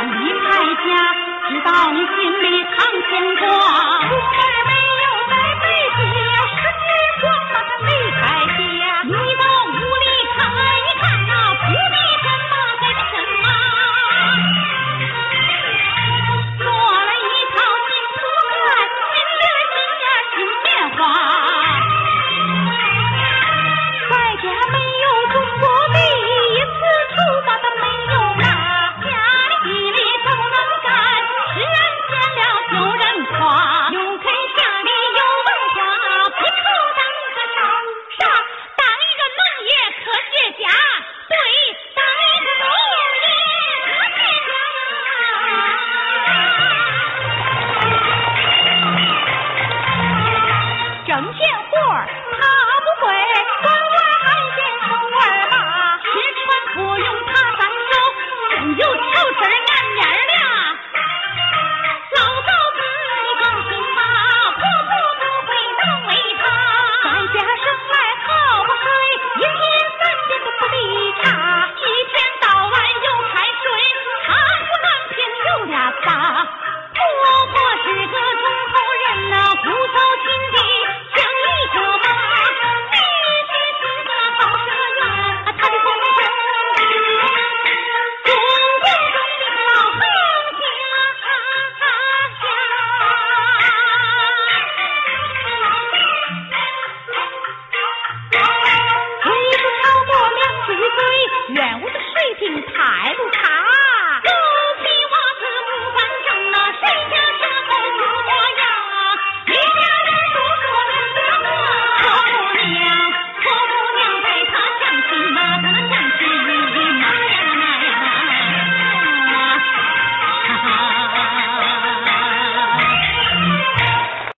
离开家，知道你心里藏牵挂。我的水平太不差